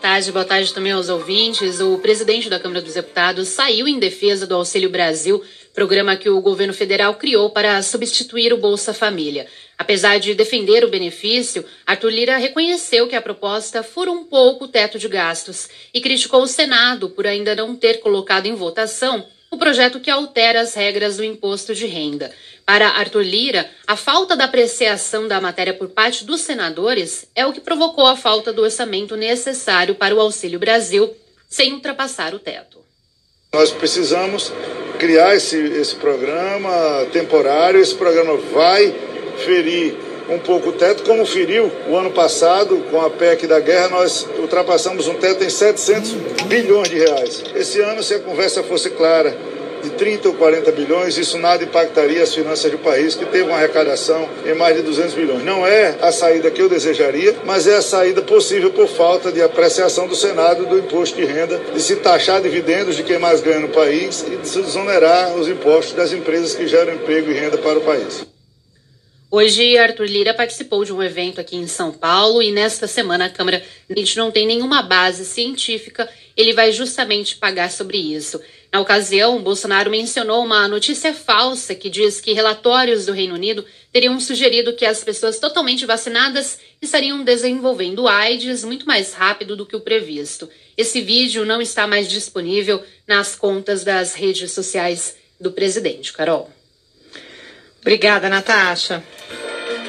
Boa tarde, boa tarde também aos ouvintes. O presidente da Câmara dos Deputados saiu em defesa do Auxílio Brasil, programa que o governo federal criou para substituir o Bolsa Família. Apesar de defender o benefício, Arthur Lira reconheceu que a proposta fura um pouco o teto de gastos e criticou o Senado por ainda não ter colocado em votação o projeto que altera as regras do imposto de renda. Para Arthur Lira, a falta da apreciação da matéria por parte dos senadores é o que provocou a falta do orçamento necessário para o Auxílio Brasil, sem ultrapassar o teto. Nós precisamos criar esse, esse programa temporário. Esse programa vai ferir um pouco o teto, como feriu o ano passado com a PEC da guerra, nós ultrapassamos um teto em 700 bilhões de reais. Esse ano, se a conversa fosse clara, de 30 ou 40 bilhões, isso nada impactaria as finanças do país, que teve uma arrecadação em mais de 200 bilhões. Não é a saída que eu desejaria, mas é a saída possível por falta de apreciação do Senado do imposto de renda, de se taxar dividendos de quem mais ganha no país e de se desonerar os impostos das empresas que geram emprego e renda para o país. Hoje, Arthur Lira participou de um evento aqui em São Paulo e nesta semana a Câmara a gente não tem nenhuma base científica, ele vai justamente pagar sobre isso. Na ocasião, Bolsonaro mencionou uma notícia falsa que diz que relatórios do Reino Unido teriam sugerido que as pessoas totalmente vacinadas estariam desenvolvendo AIDS muito mais rápido do que o previsto. Esse vídeo não está mais disponível nas contas das redes sociais do presidente. Carol. Obrigada, Natasha.